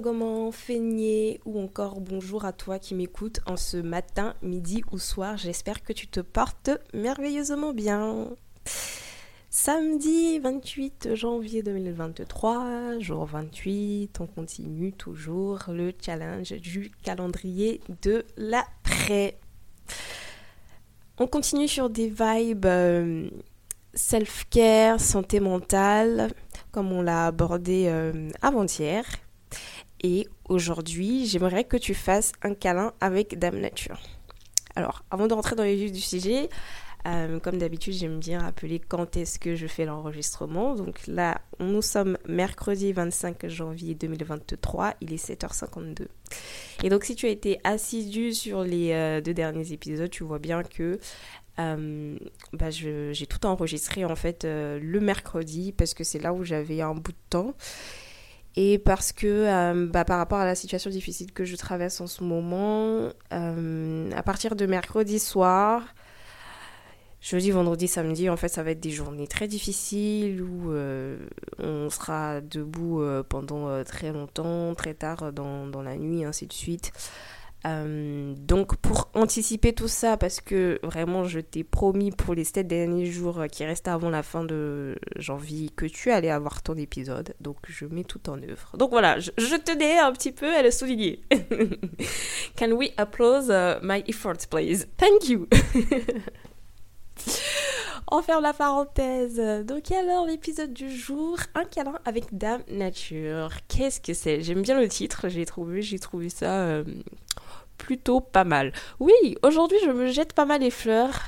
Goman, Feigné ou encore bonjour à toi qui m'écoutes en ce matin, midi ou soir. J'espère que tu te portes merveilleusement bien. Samedi 28 janvier 2023, jour 28, on continue toujours le challenge du calendrier de l'après. On continue sur des vibes euh, self-care, santé mentale, comme on l'a abordé euh, avant-hier. Et aujourd'hui, j'aimerais que tu fasses un câlin avec Dame Nature. Alors, avant de rentrer dans les vifs du sujet, euh, comme d'habitude, j'aime bien rappeler quand est-ce que je fais l'enregistrement. Donc là, nous sommes mercredi 25 janvier 2023, il est 7h52. Et donc si tu as été assidu sur les euh, deux derniers épisodes, tu vois bien que euh, bah, j'ai tout enregistré en fait le mercredi parce que c'est là où j'avais un bout de temps et parce que euh, bah, par rapport à la situation difficile que je traverse en ce moment, euh, à partir de mercredi soir, jeudi, vendredi, samedi, en fait, ça va être des journées très difficiles où euh, on sera debout pendant très longtemps, très tard dans, dans la nuit, ainsi de suite. Euh, donc pour anticiper tout ça, parce que vraiment je t'ai promis pour les 7 derniers jours qui restent avant la fin de janvier que tu allais avoir ton épisode, donc je mets tout en œuvre. Donc voilà, je, tenais un petit peu à le souligner. Can we applause uh, my efforts, please? Thank you. On ferme la parenthèse. Donc alors l'épisode du jour, un câlin avec Dame Nature. Qu'est-ce que c'est? J'aime bien le titre, j'ai trouvé, j'ai trouvé ça euh, plutôt pas mal. Oui, aujourd'hui je me jette pas mal les fleurs.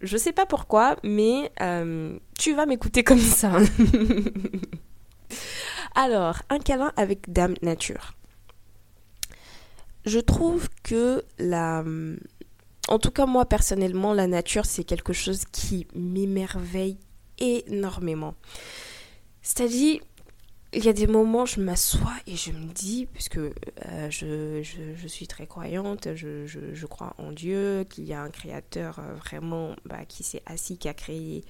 Je sais pas pourquoi, mais euh, tu vas m'écouter comme ça. Alors, un câlin avec Dame Nature. Je trouve que la... En tout cas, moi personnellement, la nature, c'est quelque chose qui m'émerveille énormément. C'est-à-dire, il y a des moments, je m'assois et je me dis, puisque euh, je, je, suis très croyante, je, je, crois en Dieu, qu'il y a un créateur euh, vraiment bah, qui s'est assis, qui a créé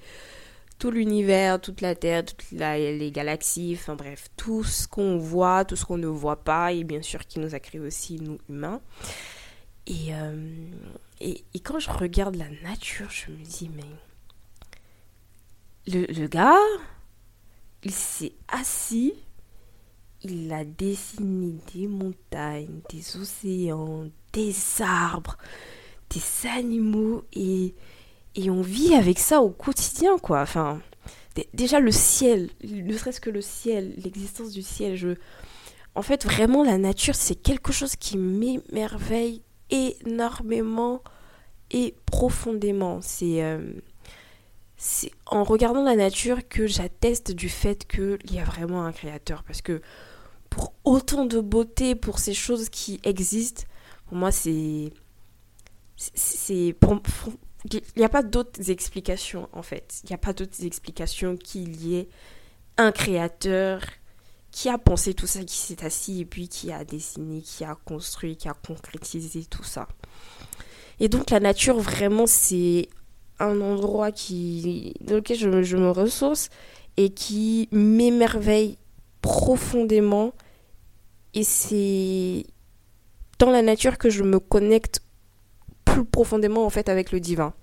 tout l'univers, toute la Terre, toutes les galaxies, enfin bref, tout ce qu'on voit, tout ce qu'on ne voit pas, et bien sûr qui nous a créé aussi, nous humains. Et, euh, et, quand je regarde la nature, je me dis, mais le, le gars, il s'est assis, il a dessiné des montagnes, des océans, des arbres, des animaux et, et on vit avec ça au quotidien quoi. Enfin, déjà le ciel, ne serait-ce que le ciel, l'existence du ciel, je en fait vraiment la nature c'est quelque chose qui m'émerveille énormément et profondément. C'est euh, c'est en regardant la nature que j'atteste du fait qu'il y a vraiment un créateur. Parce que pour autant de beauté, pour ces choses qui existent, pour moi, c'est. C'est. Il n'y a pas d'autres explications, en fait. Il n'y a pas d'autres explications qu'il y ait un créateur qui a pensé tout ça, qui s'est assis et puis qui a dessiné, qui a construit, qui a concrétisé tout ça. Et donc la nature, vraiment, c'est un endroit qui, dans lequel je, je me ressource et qui m'émerveille profondément. Et c'est dans la nature que je me connecte plus profondément en fait avec le divin.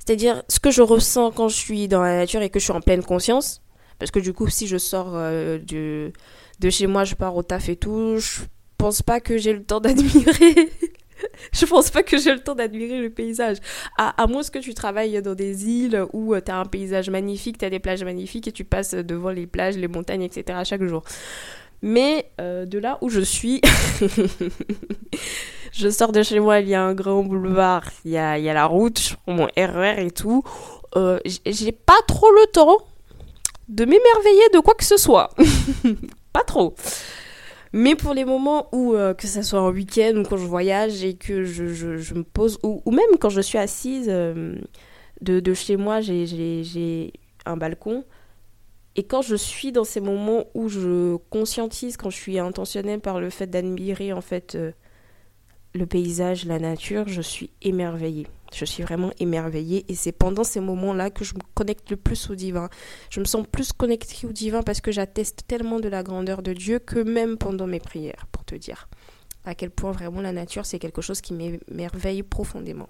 C'est-à-dire ce que je ressens quand je suis dans la nature et que je suis en pleine conscience. Parce que du coup, si je sors euh, de, chez moi, je pars au taf et tout, je pense pas que j'ai le temps d'admirer. je pense pas que j'ai le temps d'admirer le paysage. À, à, moins que tu travailles dans des îles où euh, tu as un paysage magnifique, tu as des plages magnifiques et tu passes devant les plages, les montagnes, etc. chaque jour. Mais euh, de là où je suis, je sors de chez moi, il y a un grand boulevard, il y a, il y a la route, mon RER et tout. J'ai pas trop le temps de m'émerveiller de quoi que ce soit. pas trop. Mais pour les moments où, euh, que ce soit en week-end ou quand je voyage et que je, je, me pose, ou, même quand je suis assise de, de chez moi, j'ai un balcon. Et quand je suis dans ces moments où je conscientise, quand je suis intentionnelle par le fait d'admirer en fait euh, le paysage, la nature, je suis émerveillée. Je suis vraiment émerveillée et c'est pendant ces moments-là que je me connecte le plus au divin. Je me sens plus connectée au divin parce que j'atteste tellement de la grandeur de Dieu que même pendant mes prières, pour te dire à quel point vraiment la nature c'est quelque chose qui m'émerveille profondément.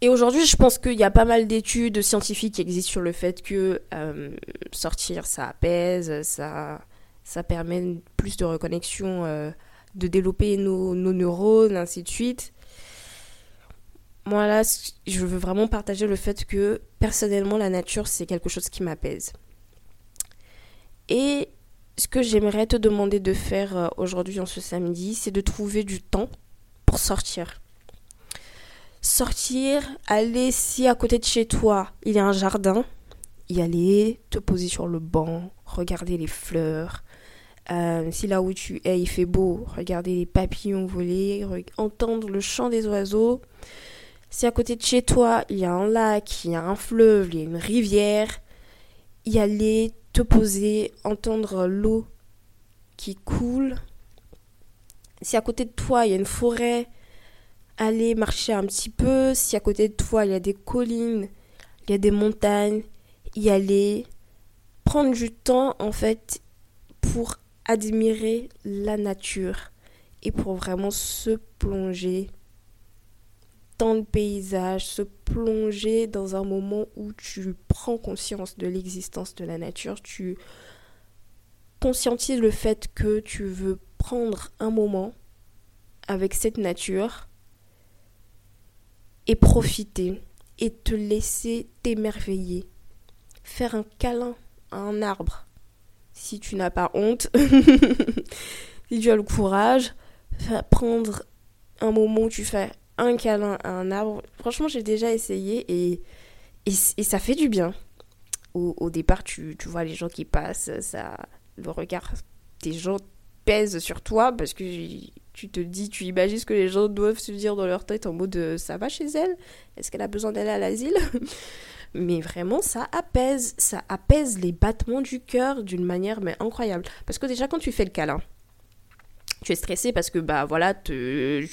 Et aujourd'hui, je pense qu'il y a pas mal d'études scientifiques qui existent sur le fait que euh, sortir, ça apaise, ça, ça permet plus de reconnexion, euh, de développer nos, nos, neurones, ainsi de suite. Moi, là, je veux vraiment partager le fait que personnellement, la nature, c'est quelque chose qui m'apaise. Et ce que j'aimerais te demander de faire euh, aujourd'hui, en ce samedi, c'est de trouver du temps pour sortir sortir, aller si à côté de chez toi il y a un jardin, y aller, te poser sur le banc, regarder les fleurs. Euh, si là où tu es il fait beau, regarder les papillons voler, entendre le chant des oiseaux. Si à côté de chez toi il y a un lac, il y a un fleuve, il y a une rivière, y aller, te poser, entendre l'eau qui coule. Si à côté de toi il y a une forêt, aller marcher un petit peu. Si à côté de toi il y a des collines, il y a des montagnes, y aller. Prendre du temps en fait pour admirer la nature et pour vraiment se plonger dans le paysage, se plonger dans un moment où tu prends conscience de l'existence de la nature, tu conscientises le fait que tu veux prendre un moment avec cette nature et profiter et te laisser t'émerveiller. Faire un câlin à un arbre. Si tu n'as pas honte, si tu as le courage, prendre un moment où tu fais un câlin à un arbre. Franchement, j'ai déjà essayé et, et, ça fait du bien. Au, départ, tu, tu, vois les gens qui passent, ça, le regard des gens pèse sur toi parce que tu te dis, tu imagines ce que les gens doivent se dire dans leur tête en mode euh, ça va chez elle? Est-ce qu'elle a besoin d'aller à l'asile? Mais vraiment, ça apaise, ça apaise les battements du cœur d'une manière incroyable. Parce que déjà, quand tu fais le câlin, tu es stressé parce que bah voilà, tu,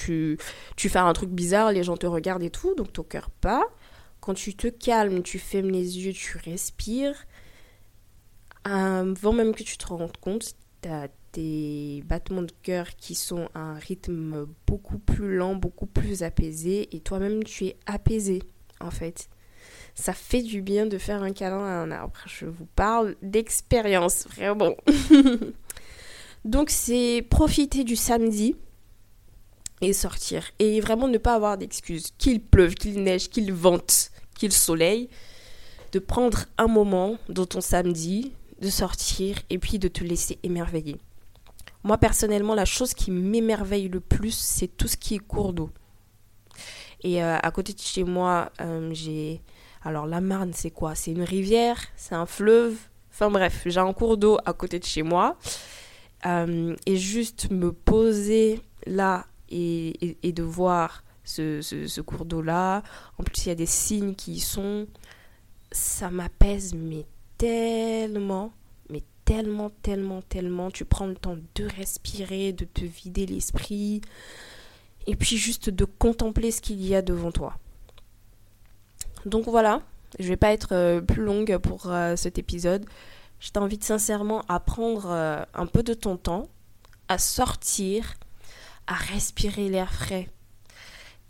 tu fais un truc bizarre, les gens te regardent et tout, donc ton cœur pas. Quand tu te calmes, tu fermes les yeux, tu respires. Avant même que tu te rendes compte, t'as des battements de cœur qui sont à un rythme beaucoup plus lent, beaucoup plus apaisé, et toi-même tu es apaisé en fait. Ça fait du bien de faire un câlin à un arbre. Je vous parle d'expérience, vraiment. Donc c'est profiter du samedi et sortir. Et vraiment ne pas avoir d'excuses. Qu'il pleuve, qu'il neige, qu'il vente, qu'il soleil. De prendre un moment dans ton samedi, de sortir et puis de te laisser émerveiller. Moi, personnellement, la chose qui m'émerveille le plus, c'est tout ce qui est cours d'eau. Et euh, à côté de chez moi, euh, j'ai... Alors la Marne, c'est quoi? C'est une rivière C'est un fleuve Enfin bref, j'ai un cours d'eau à côté de chez moi. Euh, et juste me poser là et, de voir ce, cours d'eau-là. En plus, il y a des signes qui y sont. Ça m'apaise, mais tellement tellement, tellement, tellement. Tu prends le temps de respirer, de te vider l'esprit. et puis juste de contempler ce qu'il y a devant toi. Donc voilà, je vais pas être euh, plus longue pour euh, cet épisode. Je t'invite sincèrement à prendre euh, un peu de ton temps, à sortir, à respirer l'air frais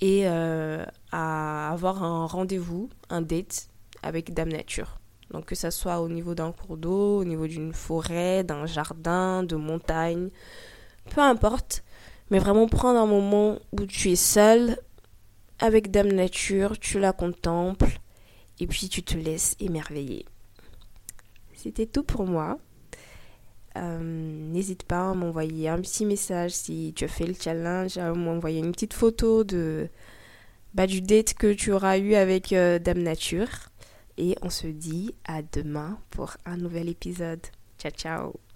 et à avoir un rendez-vous, un date avec Dame Nature. Donc que ça soit au niveau d'un cours d'eau, au niveau d'une forêt, d'un jardin, de montagne, peu importe. Mais vraiment prendre un moment où tu es seul avec Dame Nature, tu la contemples et puis tu te laisses émerveiller. C'était tout pour moi. Euh, n'hésite pas à m'envoyer un petit message si tu as fait le challenge, à m'envoyer une petite photo de, bah, du date que tu auras eu avec euh, Dame Nature. Et on se dit à demain pour un nouvel épisode. Ciao ciao